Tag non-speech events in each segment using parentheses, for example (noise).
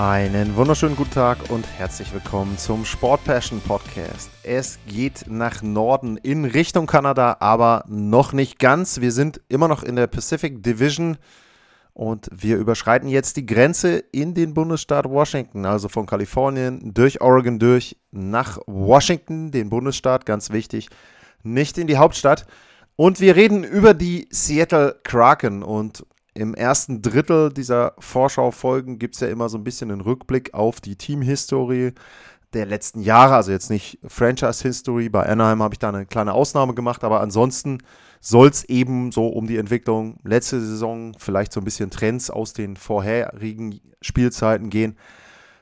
Einen wunderschönen guten Tag und herzlich willkommen zum Sport Passion Podcast. Es geht nach Norden in Richtung Kanada, aber noch nicht ganz. Wir sind immer noch in der Pacific Division und wir überschreiten jetzt die Grenze in den Bundesstaat Washington, also von Kalifornien durch Oregon durch nach Washington, den Bundesstaat, ganz wichtig, nicht in die Hauptstadt. Und wir reden über die Seattle Kraken und im ersten Drittel dieser Vorschau-Folgen gibt es ja immer so ein bisschen einen Rückblick auf die Teamhistorie der letzten Jahre. Also jetzt nicht Franchise-History. Bei Anaheim habe ich da eine kleine Ausnahme gemacht, aber ansonsten soll es eben so um die Entwicklung letzte Saison, vielleicht so ein bisschen Trends aus den vorherigen Spielzeiten gehen.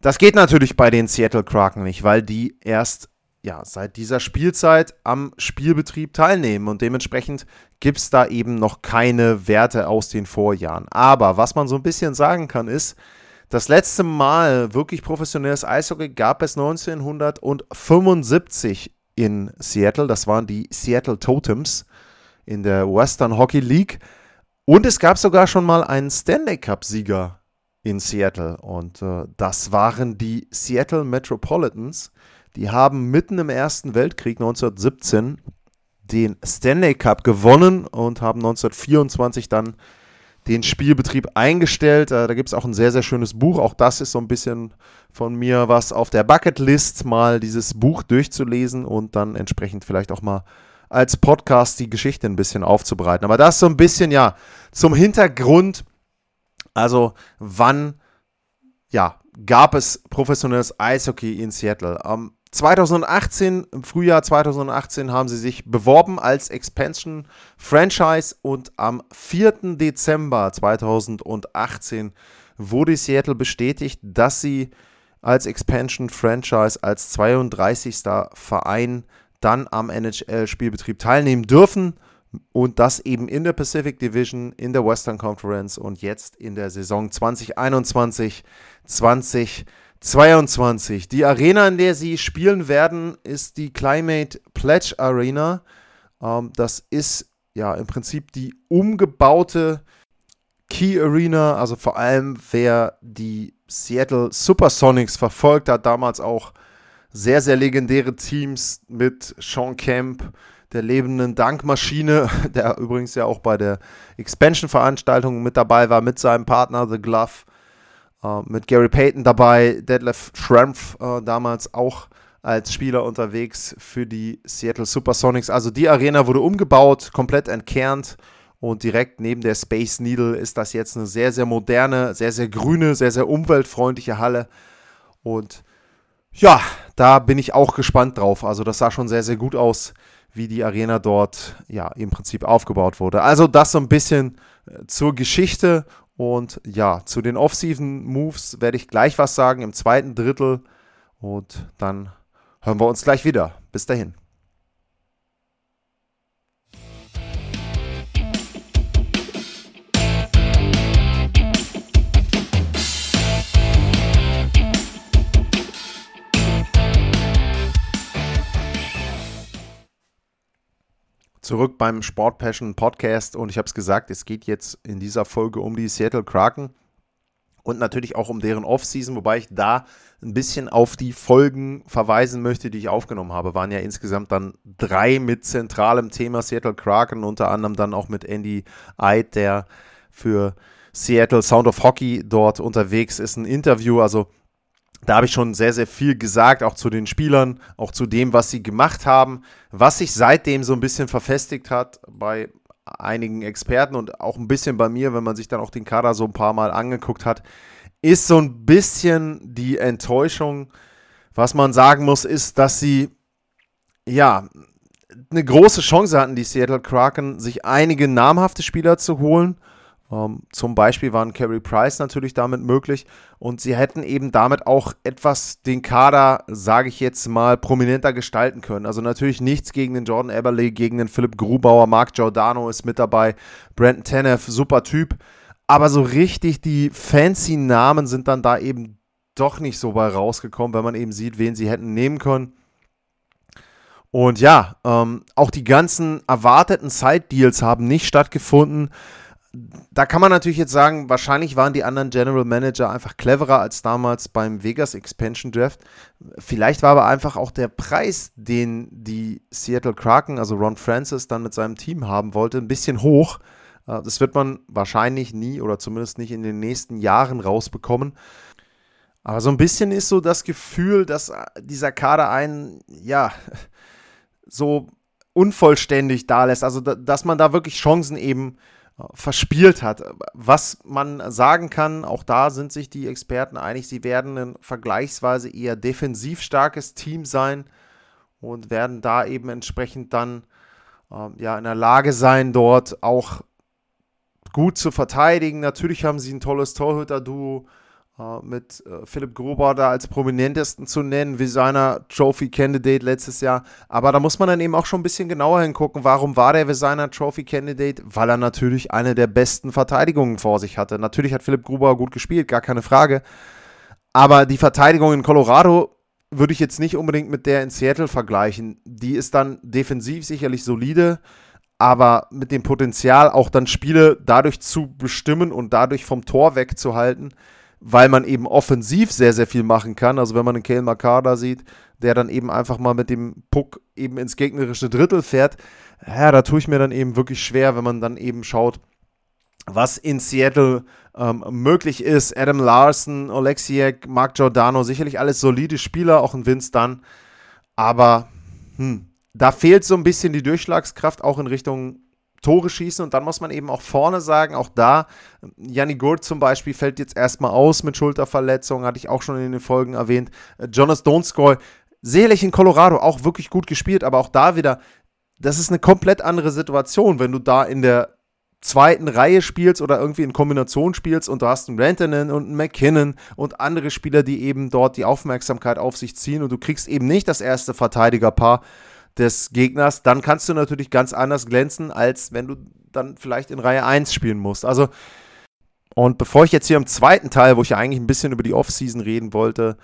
Das geht natürlich bei den Seattle Kraken nicht, weil die erst ja, seit dieser Spielzeit am Spielbetrieb teilnehmen und dementsprechend gibt es da eben noch keine Werte aus den Vorjahren. Aber was man so ein bisschen sagen kann, ist, das letzte Mal wirklich professionelles Eishockey gab es 1975 in Seattle. Das waren die Seattle Totems in der Western Hockey League. Und es gab sogar schon mal einen Stanley Cup-Sieger in Seattle. Und äh, das waren die Seattle Metropolitans. Die haben mitten im Ersten Weltkrieg 1917 den Stanley Cup gewonnen und haben 1924 dann den Spielbetrieb eingestellt. Äh, da gibt es auch ein sehr, sehr schönes Buch. Auch das ist so ein bisschen von mir was auf der Bucketlist, mal dieses Buch durchzulesen und dann entsprechend vielleicht auch mal als Podcast die Geschichte ein bisschen aufzubereiten. Aber das so ein bisschen, ja, zum Hintergrund. Also, wann, ja, gab es professionelles Eishockey in Seattle? Ähm, 2018, im Frühjahr 2018 haben sie sich beworben als Expansion Franchise und am 4. Dezember 2018 wurde Seattle bestätigt, dass sie als Expansion Franchise als 32. Verein dann am NHL-Spielbetrieb teilnehmen dürfen und das eben in der Pacific Division, in der Western Conference und jetzt in der Saison 2021, 2022. 22. Die Arena, in der sie spielen werden, ist die Climate Pledge Arena. Ähm, das ist ja im Prinzip die umgebaute Key Arena. Also vor allem, wer die Seattle Supersonics verfolgt hat, damals auch sehr, sehr legendäre Teams mit Sean Kemp, der lebenden Dankmaschine, (laughs) der übrigens ja auch bei der Expansion-Veranstaltung mit dabei war, mit seinem Partner The Glove. Uh, mit Gary Payton dabei, Detlef Schrempf uh, damals auch als Spieler unterwegs für die Seattle Supersonics. Also die Arena wurde umgebaut, komplett entkernt und direkt neben der Space Needle ist das jetzt eine sehr, sehr moderne, sehr, sehr grüne, sehr, sehr umweltfreundliche Halle. Und ja, da bin ich auch gespannt drauf. Also das sah schon sehr, sehr gut aus, wie die Arena dort ja im Prinzip aufgebaut wurde. Also das so ein bisschen äh, zur Geschichte und ja, zu den Off-Season-Moves werde ich gleich was sagen im zweiten Drittel. Und dann hören wir uns gleich wieder. Bis dahin. Zurück beim Sport Passion Podcast und ich habe es gesagt, es geht jetzt in dieser Folge um die Seattle Kraken und natürlich auch um deren Offseason, wobei ich da ein bisschen auf die Folgen verweisen möchte, die ich aufgenommen habe. Waren ja insgesamt dann drei mit zentralem Thema Seattle Kraken, unter anderem dann auch mit Andy Eid, der für Seattle Sound of Hockey dort unterwegs ist, ein Interview. Also da habe ich schon sehr, sehr viel gesagt, auch zu den Spielern, auch zu dem, was sie gemacht haben, was sich seitdem so ein bisschen verfestigt hat bei einigen Experten und auch ein bisschen bei mir, wenn man sich dann auch den Kader so ein paar Mal angeguckt hat, ist so ein bisschen die Enttäuschung. Was man sagen muss, ist, dass sie ja eine große Chance hatten, die Seattle Kraken, sich einige namhafte Spieler zu holen Ähm, zum Beispiel waren Carey Price natürlich damit möglich und sie hätten eben damit auch etwas den Kader, sage ich jetzt mal, prominenter gestalten können. Also natürlich nichts gegen den Jordan Eberle, gegen den Philipp Grubauer, Mark Giordano ist mit dabei, Brandon Tanev, super Typ. Aber so richtig die fancy Namen sind dann da eben doch nicht so bei rausgekommen, wenn man eben sieht, wen sie hätten nehmen können. Und ja, ähm, auch die ganzen erwarteten Side-Deals haben nicht stattgefunden da kann man natürlich jetzt sagen, wahrscheinlich waren die anderen General Manager einfach cleverer als damals beim Vegas Expansion Draft. Vielleicht war aber einfach auch der Preis, den die Seattle Kraken, also Ron Francis, dann mit seinem Team haben wollte, ein bisschen hoch. Äh, das wird man wahrscheinlich nie oder zumindest nicht in den nächsten Jahren rausbekommen. Aber so ein bisschen ist so das Gefühl, dass äh, dieser Kader einen, ja, (laughs) so unvollständig da lässt. Also, dass man da wirklich Chancen eben verspielt hat. Was man sagen kann, auch da sind sich die Experten einig, sie werden ein vergleichsweise eher defensiv starkes Team sein und werden da eben entsprechend dann äh, ja in der Lage sein, dort auch gut zu verteidigen. Natürlich haben sie ein tolles Torhüter-Duo mit äh, Philipp Gruber da als prominentesten zu nennen, wie seiner Trophy Candidate letztes Jahr. Aber da muss man dann eben auch schon ein bisschen genauer hingucken, warum war der seiner Trophy Candidate? Weil er natürlich eine der besten Verteidigungen vor sich hatte. Natürlich hat Philipp Gruber gut gespielt, gar keine Frage. Aber die Verteidigung in Colorado würde ich jetzt nicht unbedingt mit der in Seattle vergleichen. Die ist dann defensiv sicherlich solide, aber mit dem Potenzial auch dann Spiele dadurch zu bestimmen und dadurch vom Tor wegzuhalten, weil man eben offensiv sehr, sehr viel machen kann. Also wenn man einen Kale Makar sieht, der dann eben einfach mal mit dem Puck eben ins gegnerische Drittel fährt, ja, da tue ich mir dann eben wirklich schwer, wenn man dann eben schaut, was in Seattle ähm, möglich ist. Adam Larson, Oleksiak, Mark Giordano, sicherlich alles solide Spieler, auch ein Vince Dunn. Aber hm, da fehlt so ein bisschen die Durchschlagskraft auch in Richtung Tore schießen und dann muss man eben auch vorne sagen, auch da, Janni Gurt zum Beispiel fällt jetzt erstmal aus mit Schulterverletzung, hatte ich auch schon in den Folgen erwähnt. Äh, Jonas Donskoy, sicherlich in Colorado auch wirklich gut gespielt, aber auch da wieder, das ist eine komplett andere Situation, wenn du da in der zweiten Reihe spielst oder irgendwie in Kombination spielst und du hast einen Rantanen und einen McKinnon und andere Spieler, die eben dort die Aufmerksamkeit auf sich ziehen und du kriegst eben nicht das erste Verteidigerpaar des Gegners, dann kannst du natürlich ganz anders glänzen, als wenn du dann vielleicht in Reihe 1 spielen musst. Also, und bevor ich jetzt hier im zweiten Teil, wo ich ja eigentlich ein bisschen über die Offseason reden wollte,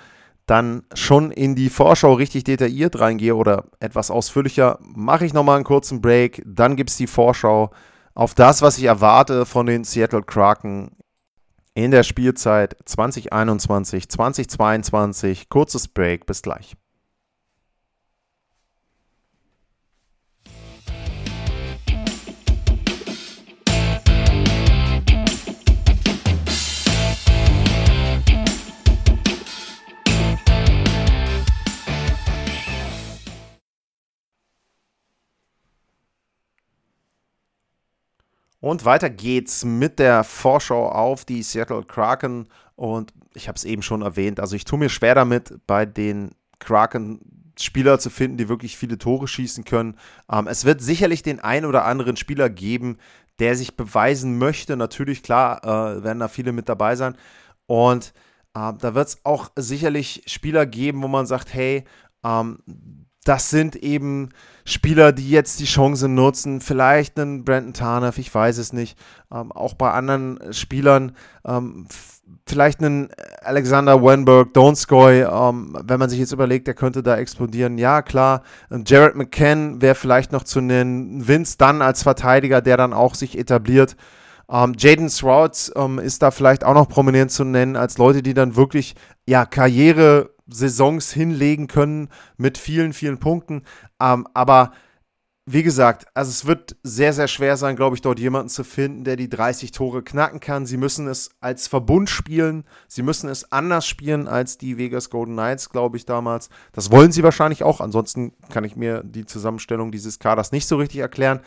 dann schon in die Vorschau richtig detailliert reingehe oder etwas ausführlicher, mache ich nochmal einen kurzen Break. Dann gibt es die Vorschau auf das, was ich erwarte von den Seattle Kraken in der Spielzeit 2021, 2022. Kurzes Break, bis gleich. Und weiter geht's mit der Vorschau auf die Seattle Kraken. Und ich habe es eben schon erwähnt, also ich tue mir schwer damit, bei den Kraken Spieler zu finden, die wirklich viele Tore schießen können. Ähm, es wird sicherlich den einen oder anderen Spieler geben, der sich beweisen möchte. Natürlich, klar, äh, werden da viele mit dabei sein. Und äh, da wird es auch sicherlich Spieler geben, wo man sagt, hey, ähm, das sind eben Spieler, die jetzt die Chance nutzen. Vielleicht einen Brandon Tarnoff, ich weiß es nicht. Ähm, auch bei anderen Spielern, ähm, vielleicht einen Alexander Wenberg, Donskoy, ähm, wenn man sich jetzt überlegt, der könnte da explodieren. Ja, klar. Jared McCann wäre vielleicht noch zu nennen. Vince Dunn als Verteidiger, der dann auch sich etabliert. Ähm, Jaden Strouds ähm, ist da vielleicht auch noch prominent zu nennen, als Leute, die dann wirklich ja, Karriere Saisons hinlegen können mit vielen, vielen Punkten. Ähm, aber wie gesagt, also es wird sehr, sehr schwer sein, glaube ich, dort jemanden zu finden, der die 30 Tore knacken kann. Sie müssen es als Verbund spielen. Sie müssen es anders spielen als die Vegas Golden Knights, glaube ich, damals. Das wollen sie wahrscheinlich auch. Ansonsten kann ich mir die Zusammenstellung dieses Kaders nicht so richtig erklären.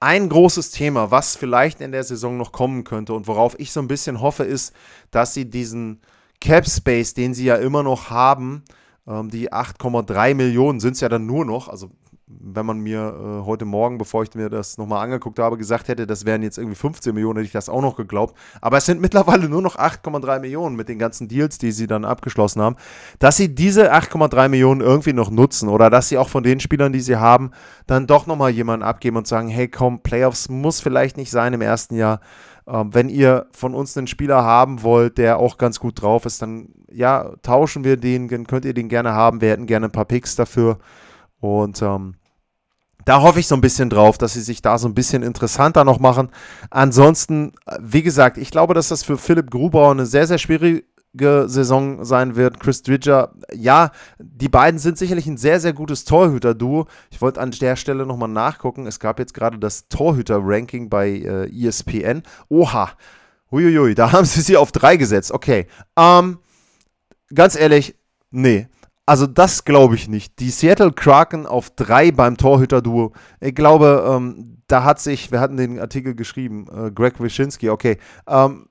Ein großes Thema, was vielleicht in der Saison noch kommen könnte und worauf ich so ein bisschen hoffe, ist, dass sie diesen Cap Space, den sie ja immer noch haben, ähm, die 8,3 Millionen sind es ja dann nur noch, also wenn man mir äh, heute Morgen, bevor ich mir das nochmal angeguckt habe, gesagt hätte, das wären jetzt irgendwie 15 Millionen, hätte ich das auch noch geglaubt. Aber es sind mittlerweile nur noch 8,3 Millionen mit den ganzen Deals, die sie dann abgeschlossen haben. Dass sie diese 8,3 Millionen irgendwie noch nutzen oder dass sie auch von den Spielern, die sie haben, dann doch nochmal jemanden abgeben und sagen, hey komm, Playoffs muss vielleicht nicht sein im ersten Jahr. Ähm, wenn ihr von uns einen Spieler haben wollt, der auch ganz gut drauf ist, dann ja, tauschen wir den, könnt ihr den gerne haben. Wir hätten gerne ein paar Picks dafür. Und ähm, da hoffe ich so ein bisschen drauf, dass sie sich da so ein bisschen interessanter noch machen. Ansonsten, wie gesagt, ich glaube, dass das für Philipp Grubauer eine sehr, sehr schwierige Saison sein wird. Chris Dridger, ja, die beiden sind sicherlich ein sehr, sehr gutes Torhüter-Duo. Ich wollte an der Stelle nochmal nachgucken. Es gab jetzt gerade das Torhüter-Ranking bei äh, ESPN. Oha, huiuiui, da (laughs) haben sie sie auf drei gesetzt. Okay, ähm, ganz ehrlich, nee. Also das glaube ich nicht. Die Seattle Kraken auf drei beim Torhüter-Duo. Ich glaube, ähm, da hat sich, wir hatten den Artikel geschrieben, äh, Greg Wyszynski, okay. Ähm,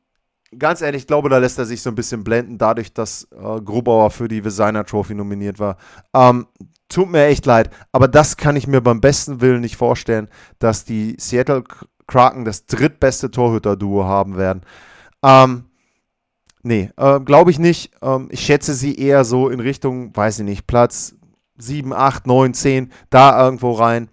ganz ehrlich, ich glaube, da lässt er sich so ein bisschen blenden, dadurch, dass äh, Grubauer für die Designer Trophy nominiert war. Ähm, tut mir echt leid, aber das kann ich mir beim besten Willen nicht vorstellen, dass die Seattle Kraken das drittbeste Torhüter-Duo haben werden. Ähm, Nee, äh, glaube ich nicht. Ähm, ich schätze sie eher so in Richtung, weiß ich nicht, Platz 7, 8, 9, 10, da irgendwo rein.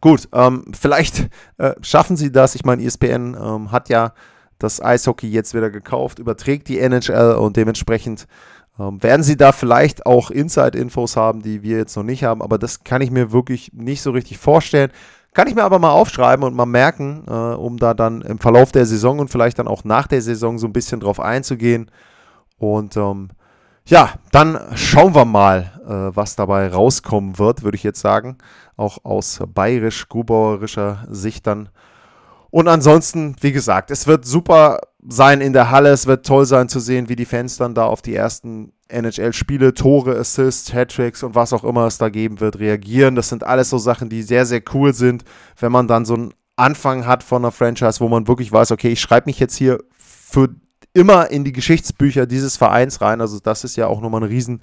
Gut, ähm, vielleicht äh, schaffen sie das. Ich meine, ESPN ähm, hat ja das Eishockey jetzt wieder gekauft, überträgt die NHL und dementsprechend ähm, werden sie da vielleicht auch Inside-Infos haben, die wir jetzt noch nicht haben. Aber das kann ich mir wirklich nicht so richtig vorstellen. Kann ich mir aber mal aufschreiben und mal merken, äh, um da dann im Verlauf der Saison und vielleicht dann auch nach der Saison so ein bisschen drauf einzugehen. Und ähm, ja, dann schauen wir mal, äh, was dabei rauskommen wird, würde ich jetzt sagen. Auch aus bayerisch-grubauerischer Sicht dann. Und ansonsten, wie gesagt, es wird super sein in der Halle. Es wird toll sein zu sehen, wie die Fans dann da auf die ersten NHL-Spiele, Tore, Assists, Hattricks und was auch immer es da geben wird, reagieren. Das sind alles so Sachen, die sehr, sehr cool sind, wenn man dann so einen Anfang hat von einer Franchise, wo man wirklich weiß, okay, ich schreibe mich jetzt hier für immer in die Geschichtsbücher dieses Vereins rein. Also das ist ja auch nochmal eine riesen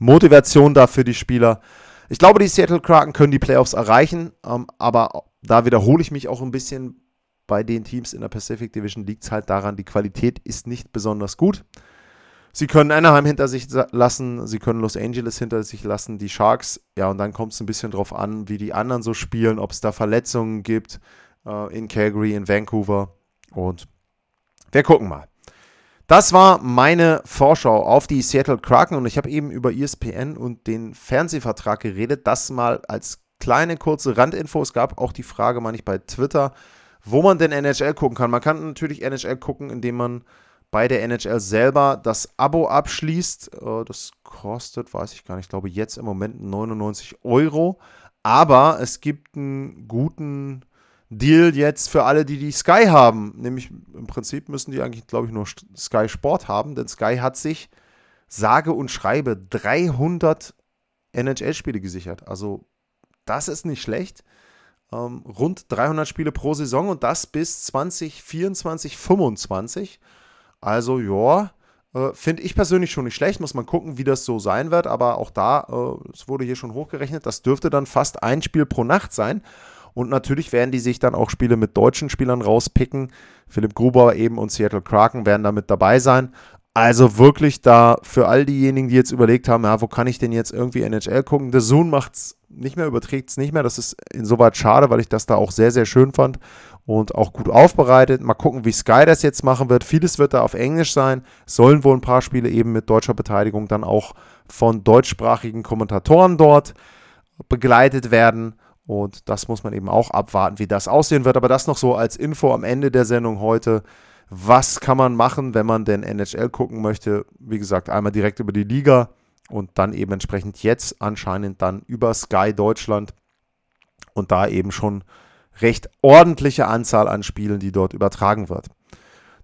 Motivation da für die Spieler. Ich glaube, die Seattle Kraken können die Playoffs erreichen, ähm, aber da wiederhole ich mich auch ein bisschen bei den Teams in der Pacific Division liegt es halt daran, die Qualität ist nicht besonders gut. Sie können Anaheim hinter sich lassen, sie können Los Angeles hinter sich lassen, die Sharks, ja, und dann kommt es ein bisschen drauf an, wie die anderen so spielen, ob es da Verletzungen gibt äh, in Calgary, in Vancouver. Und wir gucken mal. Das war meine Vorschau auf die Seattle Kraken und ich habe eben über ESPN und den Fernsehvertrag geredet. Das mal als kleine kurze Randinfo. Es gab auch die Frage, meine ich, bei Twitter, wo man denn NHL gucken kann. Man kann natürlich NHL gucken, indem man bei der NHL selber das Abo abschließt. Äh, das kostet, weiß ich gar nicht, ich glaube jetzt im Moment 99 Euro. Aber es gibt einen guten Deal jetzt für alle, die die Sky haben. Nämlich im Prinzip müssen die eigentlich, glaube ich, nur Sky Sport haben, denn Sky hat sich sage und schreibe 300 NHL-Spiele gesichert. Also das ist nicht schlecht. Ähm, rund 300 Spiele pro Saison und das bis 2024, 2025. Also ja, äh, finde ich persönlich schon nicht schlecht. Muss man gucken, wie das so sein wird. Aber auch da, äh, es wurde hier schon hochgerechnet, das dürfte dann fast ein Spiel pro Nacht sein. Und natürlich werden die sich dann auch Spiele mit deutschen Spielern rauspicken. Philipp Gruber eben und Seattle Kraken werden da mit dabei sein. Also wirklich da für all diejenigen, die jetzt überlegt haben, ja, wo kann ich denn jetzt irgendwie NHL gucken? The Zoom macht es nicht mehr, überträgt es nicht mehr. Das ist insoweit schade, weil ich das da auch sehr, sehr schön fand und auch gut aufbereitet. Mal gucken, wie Sky das jetzt machen wird. Vieles wird da auf Englisch sein. Sollen wohl ein paar Spiele eben mit deutscher Beteiligung dann auch von deutschsprachigen Kommentatoren dort begleitet werden. Und das muss man eben auch abwarten, wie das aussehen wird. Aber das noch so als Info am Ende der Sendung heute. Was kann man machen, wenn man denn NHL gucken möchte? Wie gesagt, einmal direkt über die Liga und dann eben entsprechend jetzt anscheinend dann über Sky Deutschland und da eben schon recht ordentliche Anzahl an Spielen, die dort übertragen wird.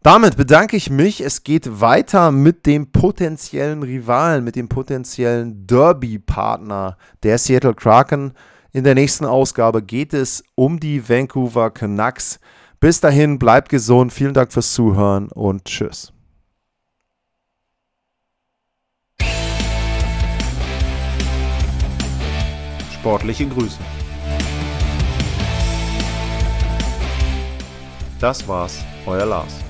Damit bedanke ich mich. Es geht weiter mit dem potenziellen Rivalen, mit dem potenziellen Derby-Partner der Seattle Kraken. In der nächsten Ausgabe geht es um die Vancouver Canucks. Bis dahin, bleibt gesund. Vielen Dank fürs Zuhören und tschüss. Sportliche Grüße. Das war's, euer Lars.